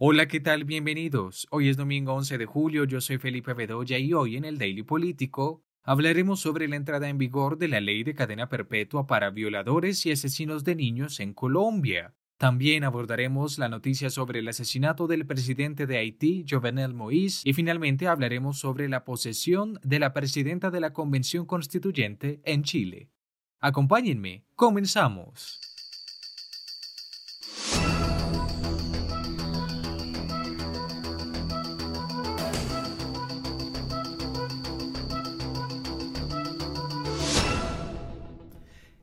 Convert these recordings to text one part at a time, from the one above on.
Hola, ¿qué tal? Bienvenidos. Hoy es domingo 11 de julio, yo soy Felipe Bedoya y hoy en el Daily Político hablaremos sobre la entrada en vigor de la ley de cadena perpetua para violadores y asesinos de niños en Colombia. También abordaremos la noticia sobre el asesinato del presidente de Haití, Jovenel Moïse, y finalmente hablaremos sobre la posesión de la presidenta de la Convención Constituyente en Chile. Acompáñenme, comenzamos.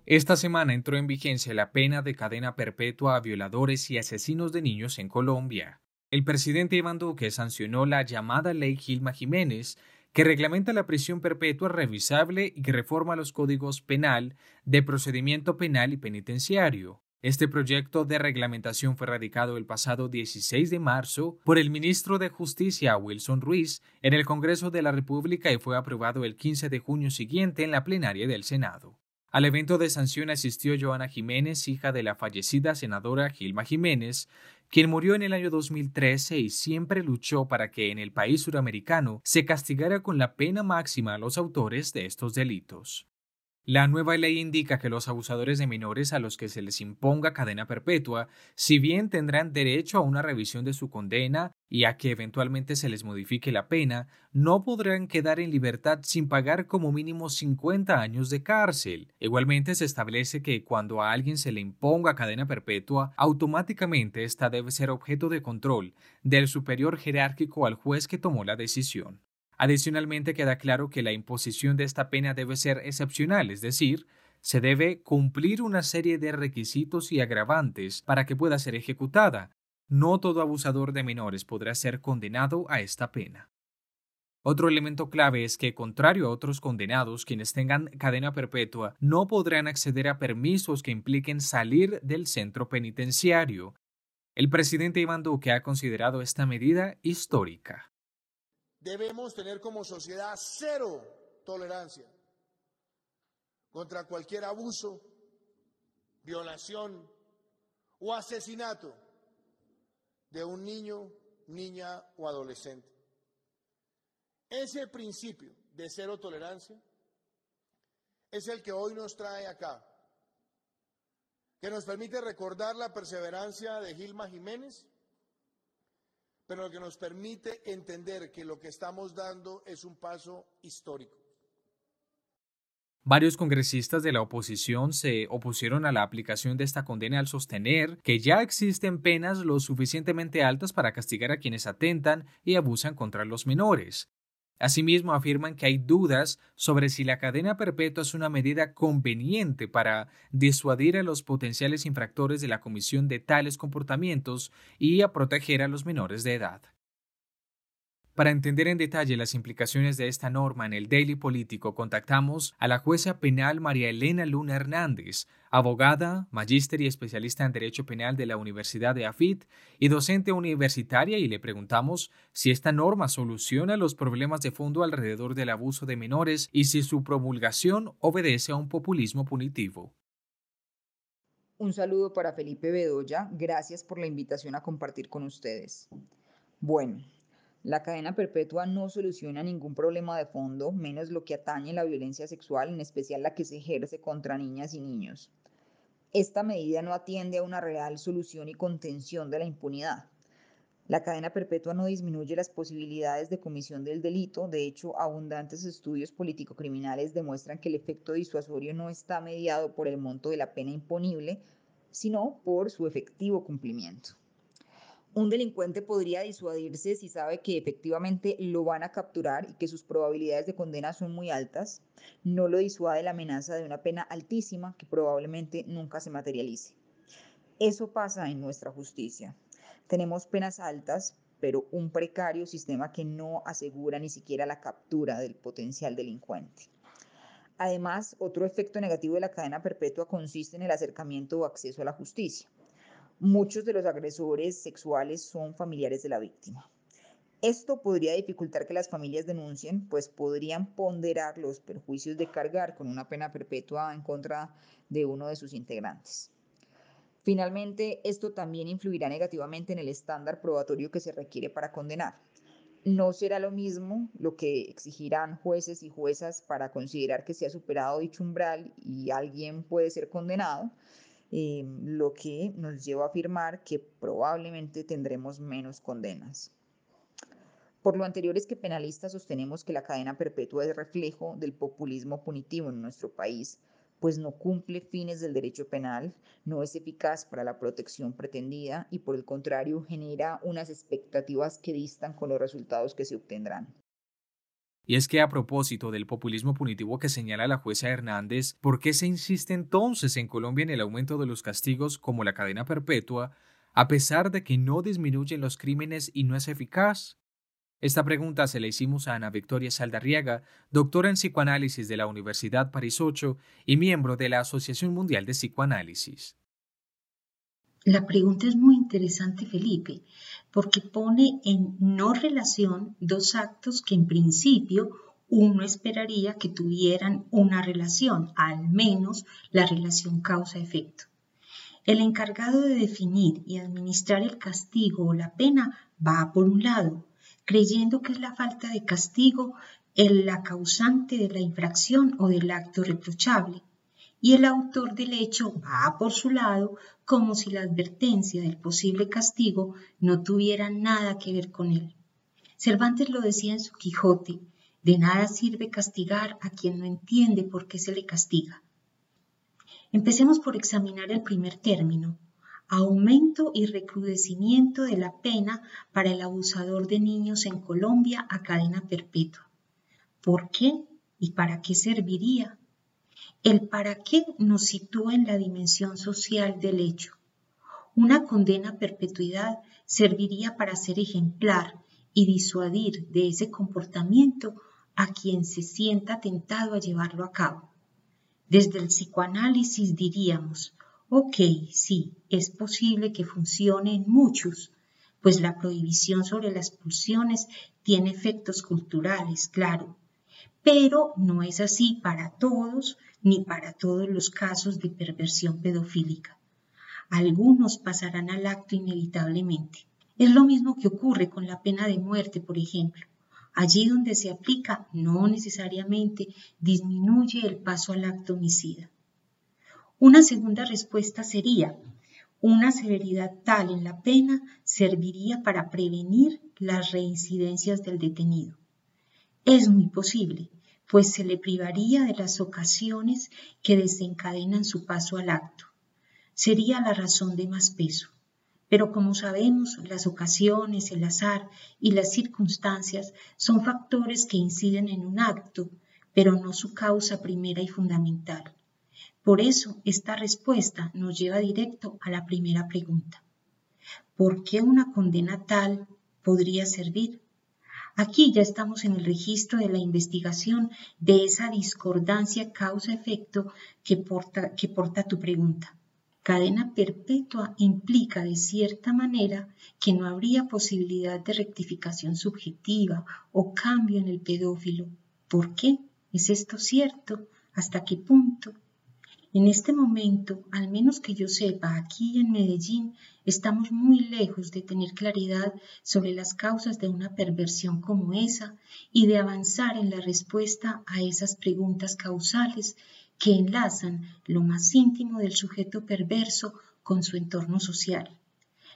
Esta semana entró en vigencia la pena de cadena perpetua a violadores y asesinos de niños en Colombia. El presidente Iván Duque sancionó la llamada Ley Gilma Jiménez, que reglamenta la prisión perpetua revisable y que reforma los códigos penal, de procedimiento penal y penitenciario. Este proyecto de reglamentación fue radicado el pasado 16 de marzo por el ministro de Justicia Wilson Ruiz en el Congreso de la República y fue aprobado el 15 de junio siguiente en la plenaria del Senado. Al evento de sanción asistió Joana Jiménez, hija de la fallecida senadora Gilma Jiménez, quien murió en el año 2013 y siempre luchó para que en el país suramericano se castigara con la pena máxima a los autores de estos delitos. La nueva ley indica que los abusadores de menores a los que se les imponga cadena perpetua, si bien tendrán derecho a una revisión de su condena y a que eventualmente se les modifique la pena, no podrán quedar en libertad sin pagar como mínimo 50 años de cárcel. Igualmente se establece que cuando a alguien se le imponga cadena perpetua, automáticamente ésta debe ser objeto de control del superior jerárquico al juez que tomó la decisión. Adicionalmente queda claro que la imposición de esta pena debe ser excepcional, es decir, se debe cumplir una serie de requisitos y agravantes para que pueda ser ejecutada. No todo abusador de menores podrá ser condenado a esta pena. Otro elemento clave es que, contrario a otros condenados, quienes tengan cadena perpetua no podrán acceder a permisos que impliquen salir del centro penitenciario. El presidente Iván Duque ha considerado esta medida histórica debemos tener como sociedad cero tolerancia contra cualquier abuso, violación o asesinato de un niño, niña o adolescente. Ese principio de cero tolerancia es el que hoy nos trae acá, que nos permite recordar la perseverancia de Gilma Jiménez pero lo que nos permite entender que lo que estamos dando es un paso histórico. Varios congresistas de la oposición se opusieron a la aplicación de esta condena al sostener que ya existen penas lo suficientemente altas para castigar a quienes atentan y abusan contra los menores. Asimismo, afirman que hay dudas sobre si la cadena perpetua es una medida conveniente para disuadir a los potenciales infractores de la comisión de tales comportamientos y a proteger a los menores de edad. Para entender en detalle las implicaciones de esta norma en el Daily Político, contactamos a la jueza penal María Elena Luna Hernández, abogada, magíster y especialista en Derecho Penal de la Universidad de AFIT y docente universitaria, y le preguntamos si esta norma soluciona los problemas de fondo alrededor del abuso de menores y si su promulgación obedece a un populismo punitivo. Un saludo para Felipe Bedoya. Gracias por la invitación a compartir con ustedes. Bueno, la cadena perpetua no soluciona ningún problema de fondo, menos lo que atañe la violencia sexual, en especial la que se ejerce contra niñas y niños. Esta medida no atiende a una real solución y contención de la impunidad. La cadena perpetua no disminuye las posibilidades de comisión del delito. De hecho, abundantes estudios político-criminales demuestran que el efecto disuasorio no está mediado por el monto de la pena imponible, sino por su efectivo cumplimiento. Un delincuente podría disuadirse si sabe que efectivamente lo van a capturar y que sus probabilidades de condena son muy altas. No lo disuade la amenaza de una pena altísima que probablemente nunca se materialice. Eso pasa en nuestra justicia. Tenemos penas altas, pero un precario sistema que no asegura ni siquiera la captura del potencial delincuente. Además, otro efecto negativo de la cadena perpetua consiste en el acercamiento o acceso a la justicia. Muchos de los agresores sexuales son familiares de la víctima. Esto podría dificultar que las familias denuncien, pues podrían ponderar los perjuicios de cargar con una pena perpetua en contra de uno de sus integrantes. Finalmente, esto también influirá negativamente en el estándar probatorio que se requiere para condenar. No será lo mismo lo que exigirán jueces y juezas para considerar que se ha superado dicho umbral y alguien puede ser condenado, eh, lo que nos lleva a afirmar que probablemente tendremos menos condenas. Por lo anterior es que penalistas sostenemos que la cadena perpetua es reflejo del populismo punitivo en nuestro país, pues no cumple fines del derecho penal, no es eficaz para la protección pretendida y por el contrario genera unas expectativas que distan con los resultados que se obtendrán. Y es que a propósito del populismo punitivo que señala la jueza Hernández, ¿por qué se insiste entonces en Colombia en el aumento de los castigos como la cadena perpetua, a pesar de que no disminuyen los crímenes y no es eficaz? Esta pregunta se la hicimos a Ana Victoria Saldarriaga, doctora en psicoanálisis de la Universidad París 8 y miembro de la Asociación Mundial de Psicoanálisis. La pregunta es muy interesante, Felipe, porque pone en no relación dos actos que en principio uno esperaría que tuvieran una relación, al menos la relación causa-efecto. El encargado de definir y administrar el castigo o la pena va por un lado, creyendo que es la falta de castigo el, la causante de la infracción o del acto reprochable, y el autor del hecho va por su lado como si la advertencia del posible castigo no tuviera nada que ver con él. Cervantes lo decía en su Quijote, de nada sirve castigar a quien no entiende por qué se le castiga. Empecemos por examinar el primer término, aumento y recrudecimiento de la pena para el abusador de niños en Colombia a cadena perpetua. ¿Por qué y para qué serviría? El para qué nos sitúa en la dimensión social del hecho. Una condena a perpetuidad serviría para ser ejemplar y disuadir de ese comportamiento a quien se sienta tentado a llevarlo a cabo. Desde el psicoanálisis diríamos, Ok, sí, es posible que funcione en muchos, pues la prohibición sobre las pulsiones tiene efectos culturales, claro, pero no es así para todos ni para todos los casos de perversión pedofílica. Algunos pasarán al acto inevitablemente. Es lo mismo que ocurre con la pena de muerte, por ejemplo. Allí donde se aplica no necesariamente disminuye el paso al acto homicida. Una segunda respuesta sería, una severidad tal en la pena serviría para prevenir las reincidencias del detenido. Es muy posible, pues se le privaría de las ocasiones que desencadenan su paso al acto. Sería la razón de más peso. Pero como sabemos, las ocasiones, el azar y las circunstancias son factores que inciden en un acto, pero no su causa primera y fundamental. Por eso, esta respuesta nos lleva directo a la primera pregunta. ¿Por qué una condena tal podría servir? Aquí ya estamos en el registro de la investigación de esa discordancia causa-efecto que porta, que porta tu pregunta. Cadena perpetua implica de cierta manera que no habría posibilidad de rectificación subjetiva o cambio en el pedófilo. ¿Por qué? ¿Es esto cierto? ¿Hasta qué punto? En este momento, al menos que yo sepa, aquí en Medellín estamos muy lejos de tener claridad sobre las causas de una perversión como esa y de avanzar en la respuesta a esas preguntas causales que enlazan lo más íntimo del sujeto perverso con su entorno social.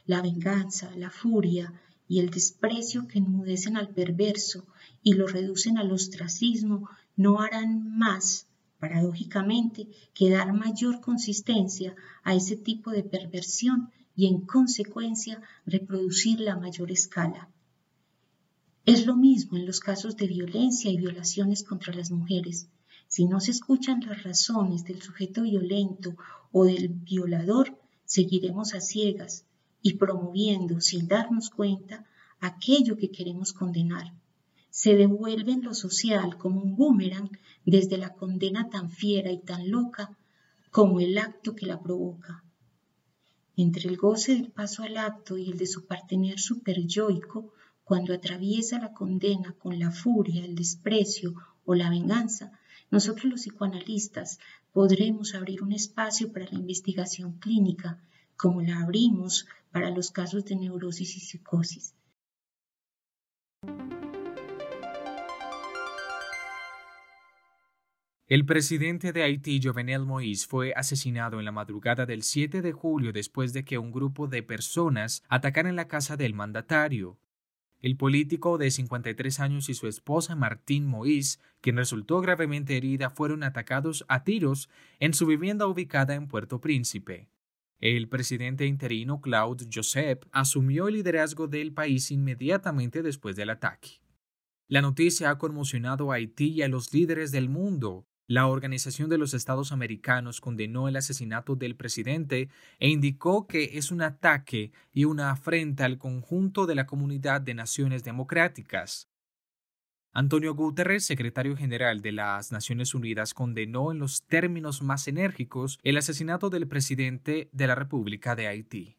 La venganza, la furia y el desprecio que enmudecen al perverso y lo reducen al ostracismo no harán más paradójicamente, que dar mayor consistencia a ese tipo de perversión y en consecuencia reproducirla a mayor escala. Es lo mismo en los casos de violencia y violaciones contra las mujeres. Si no se escuchan las razones del sujeto violento o del violador, seguiremos a ciegas y promoviendo sin darnos cuenta aquello que queremos condenar se devuelve en lo social como un boomerang desde la condena tan fiera y tan loca como el acto que la provoca. Entre el goce del paso al acto y el de su partener superyoico, cuando atraviesa la condena con la furia, el desprecio o la venganza, nosotros los psicoanalistas podremos abrir un espacio para la investigación clínica como la abrimos para los casos de neurosis y psicosis. El presidente de Haití, Jovenel Moïse, fue asesinado en la madrugada del 7 de julio después de que un grupo de personas atacaran la casa del mandatario. El político de 53 años y su esposa Martín Moïse, quien resultó gravemente herida, fueron atacados a tiros en su vivienda ubicada en Puerto Príncipe. El presidente interino Claude Joseph asumió el liderazgo del país inmediatamente después del ataque. La noticia ha conmocionado a Haití y a los líderes del mundo, la Organización de los Estados Americanos condenó el asesinato del presidente e indicó que es un ataque y una afrenta al conjunto de la comunidad de naciones democráticas. Antonio Guterres, secretario general de las Naciones Unidas, condenó en los términos más enérgicos el asesinato del presidente de la República de Haití.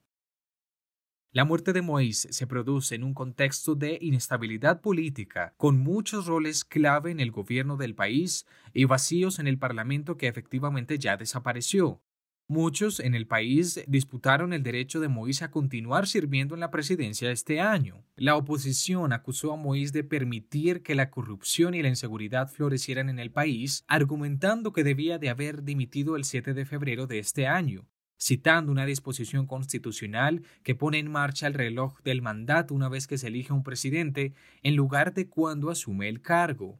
La muerte de Moïse se produce en un contexto de inestabilidad política, con muchos roles clave en el gobierno del país y vacíos en el Parlamento que efectivamente ya desapareció. Muchos en el país disputaron el derecho de Moïse a continuar sirviendo en la presidencia este año. La oposición acusó a Moïse de permitir que la corrupción y la inseguridad florecieran en el país, argumentando que debía de haber dimitido el 7 de febrero de este año citando una disposición constitucional que pone en marcha el reloj del mandato una vez que se elige un presidente en lugar de cuando asume el cargo.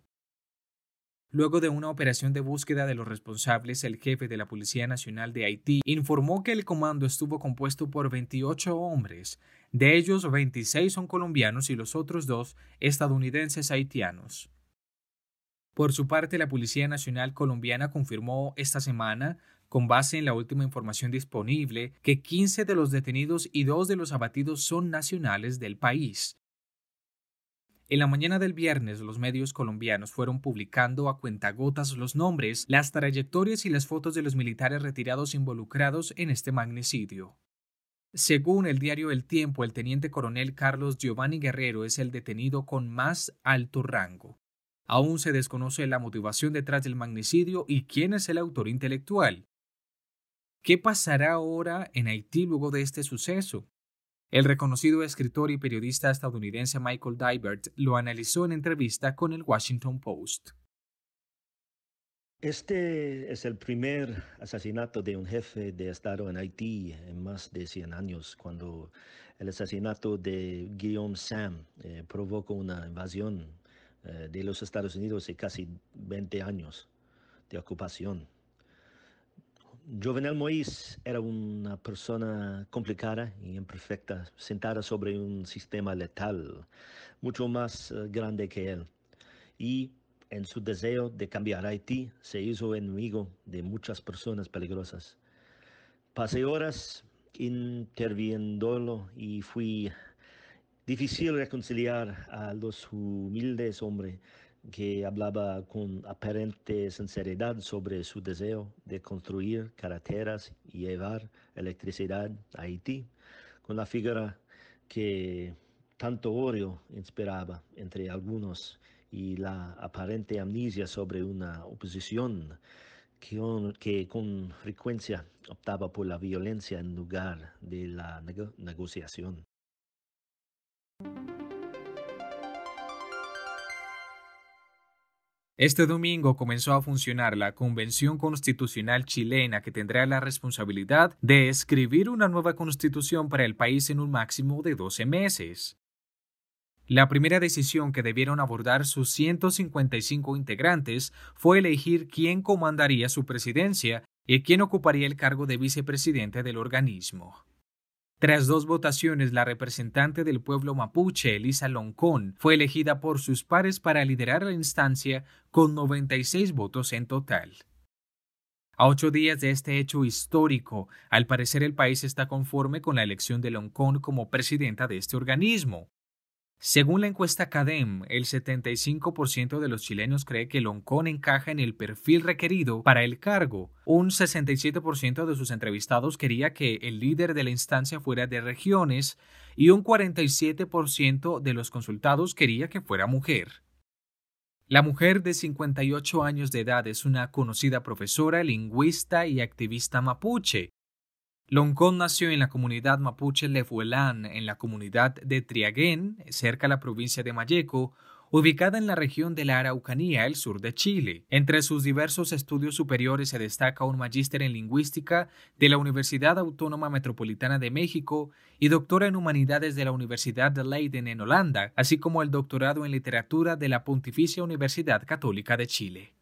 Luego de una operación de búsqueda de los responsables, el jefe de la Policía Nacional de Haití informó que el comando estuvo compuesto por 28 hombres, de ellos 26 son colombianos y los otros dos estadounidenses haitianos. Por su parte, la Policía Nacional colombiana confirmó esta semana con base en la última información disponible, que 15 de los detenidos y dos de los abatidos son nacionales del país. En la mañana del viernes, los medios colombianos fueron publicando a cuentagotas los nombres, las trayectorias y las fotos de los militares retirados involucrados en este magnicidio. Según el diario El Tiempo, el teniente coronel Carlos Giovanni Guerrero es el detenido con más alto rango. Aún se desconoce la motivación detrás del magnicidio y quién es el autor intelectual. ¿Qué pasará ahora en Haití luego de este suceso? El reconocido escritor y periodista estadounidense Michael Dybert lo analizó en entrevista con el Washington Post. Este es el primer asesinato de un jefe de Estado en Haití en más de 100 años, cuando el asesinato de Guillaume Sam eh, provocó una invasión eh, de los Estados Unidos de casi 20 años de ocupación. Jovenel Moïse era una persona complicada y imperfecta, sentada sobre un sistema letal, mucho más eh, grande que él. Y en su deseo de cambiar Haití, se hizo enemigo de muchas personas peligrosas. Pasé horas interviéndolo y fui difícil reconciliar a los humildes hombres que hablaba con aparente sinceridad sobre su deseo de construir carreteras y llevar electricidad a Haití, con la figura que tanto odio inspiraba entre algunos y la aparente amnesia sobre una oposición que, que con frecuencia optaba por la violencia en lugar de la negociación. Este domingo comenzó a funcionar la Convención Constitucional chilena que tendrá la responsabilidad de escribir una nueva constitución para el país en un máximo de 12 meses. La primera decisión que debieron abordar sus 155 integrantes fue elegir quién comandaría su presidencia y quién ocuparía el cargo de vicepresidente del organismo. Tras dos votaciones, la representante del pueblo mapuche, Elisa Loncón, fue elegida por sus pares para liderar la instancia con 96 votos en total. A ocho días de este hecho histórico, al parecer el país está conforme con la elección de Loncón como presidenta de este organismo. Según la encuesta CADEM, el 75% de los chilenos cree que Loncón encaja en el perfil requerido para el cargo. Un 67% de sus entrevistados quería que el líder de la instancia fuera de regiones y un 47% de los consultados quería que fuera mujer. La mujer de 58 años de edad es una conocida profesora, lingüista y activista mapuche. Loncón nació en la comunidad mapuche Lefuelán, en la comunidad de Triaguén, cerca de la provincia de Mayeco, ubicada en la región de la Araucanía, el sur de Chile. Entre sus diversos estudios superiores se destaca un magíster en lingüística de la Universidad Autónoma Metropolitana de México y doctora en humanidades de la Universidad de Leiden en Holanda, así como el doctorado en literatura de la Pontificia Universidad Católica de Chile.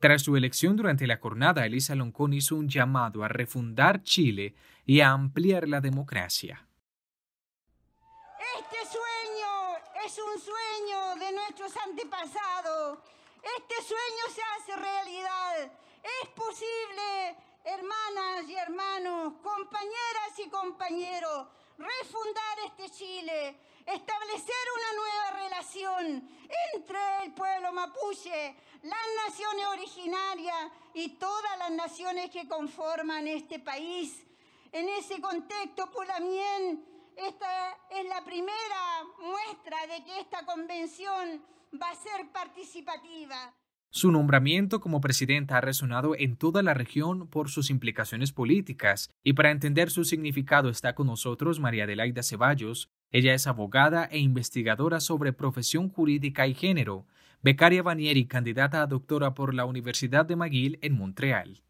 Tras su elección durante la jornada, Elisa Loncón hizo un llamado a refundar Chile y a ampliar la democracia. Este sueño es un sueño de nuestros antepasados. Este sueño se hace realidad. Es posible, hermanas y hermanos, compañeras y compañeros, refundar este Chile establecer una nueva relación entre el pueblo mapuche, las naciones originarias y todas las naciones que conforman este país. En ese contexto, también esta es la primera muestra de que esta convención va a ser participativa. Su nombramiento como presidenta ha resonado en toda la región por sus implicaciones políticas, y para entender su significado está con nosotros María Adelaida Ceballos. Ella es abogada e investigadora sobre profesión jurídica y género, becaria Banieri, candidata a doctora por la Universidad de McGill en Montreal.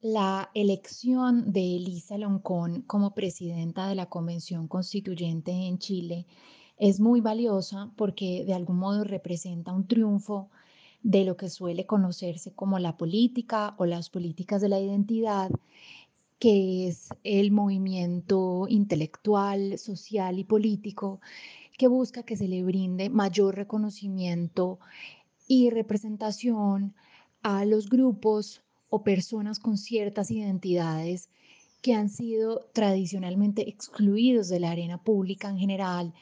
La elección de Elisa Loncón como presidenta de la Convención Constituyente en Chile es muy valiosa porque de algún modo representa un triunfo de lo que suele conocerse como la política o las políticas de la identidad, que es el movimiento intelectual, social y político que busca que se le brinde mayor reconocimiento y representación a los grupos o personas con ciertas identidades que han sido tradicionalmente excluidos de la arena pública en general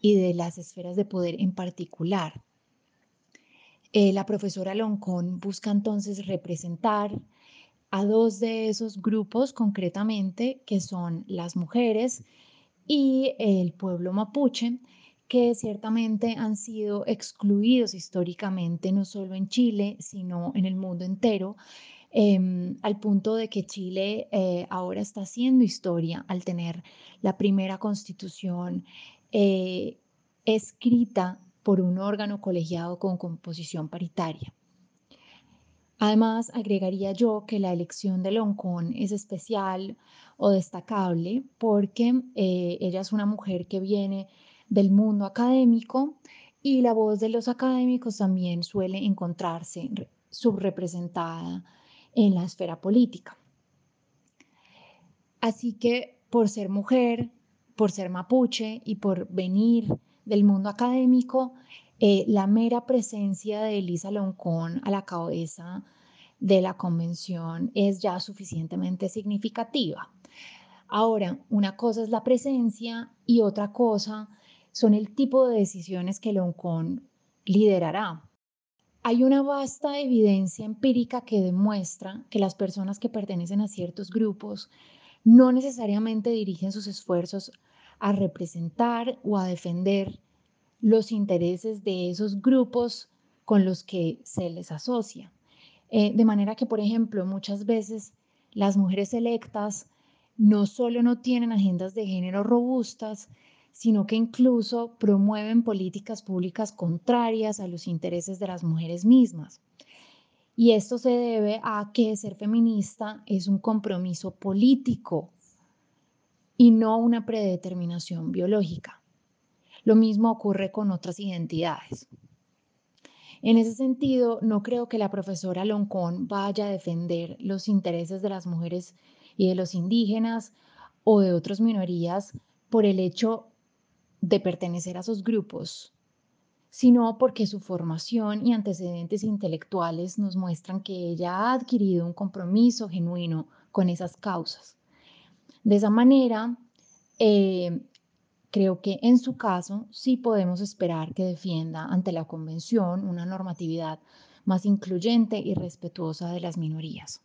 y de las esferas de poder en particular. Eh, la profesora Loncón busca entonces representar a dos de esos grupos concretamente, que son las mujeres y el pueblo mapuche, que ciertamente han sido excluidos históricamente, no solo en Chile, sino en el mundo entero, em, al punto de que Chile eh, ahora está haciendo historia al tener la primera constitución eh, escrita por un órgano colegiado con composición paritaria. Además, agregaría yo que la elección de Loncón es especial o destacable porque eh, ella es una mujer que viene del mundo académico y la voz de los académicos también suele encontrarse subrepresentada en la esfera política. Así que por ser mujer, por ser mapuche y por venir del mundo académico, eh, la mera presencia de Elisa Loncón a la cabeza de la convención es ya suficientemente significativa. Ahora, una cosa es la presencia y otra cosa son el tipo de decisiones que Loncón liderará. Hay una vasta evidencia empírica que demuestra que las personas que pertenecen a ciertos grupos no necesariamente dirigen sus esfuerzos a representar o a defender los intereses de esos grupos con los que se les asocia. Eh, de manera que, por ejemplo, muchas veces las mujeres electas no solo no tienen agendas de género robustas, sino que incluso promueven políticas públicas contrarias a los intereses de las mujeres mismas. Y esto se debe a que ser feminista es un compromiso político y no una predeterminación biológica. Lo mismo ocurre con otras identidades. En ese sentido, no creo que la profesora Loncón vaya a defender los intereses de las mujeres y de los indígenas o de otras minorías por el hecho de pertenecer a esos grupos, sino porque su formación y antecedentes intelectuales nos muestran que ella ha adquirido un compromiso genuino con esas causas. De esa manera, eh, creo que en su caso sí podemos esperar que defienda ante la Convención una normatividad más incluyente y respetuosa de las minorías.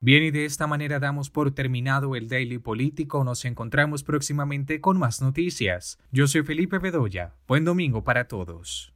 Bien, y de esta manera damos por terminado el Daily Político. Nos encontramos próximamente con más noticias. Yo soy Felipe Bedoya. Buen domingo para todos.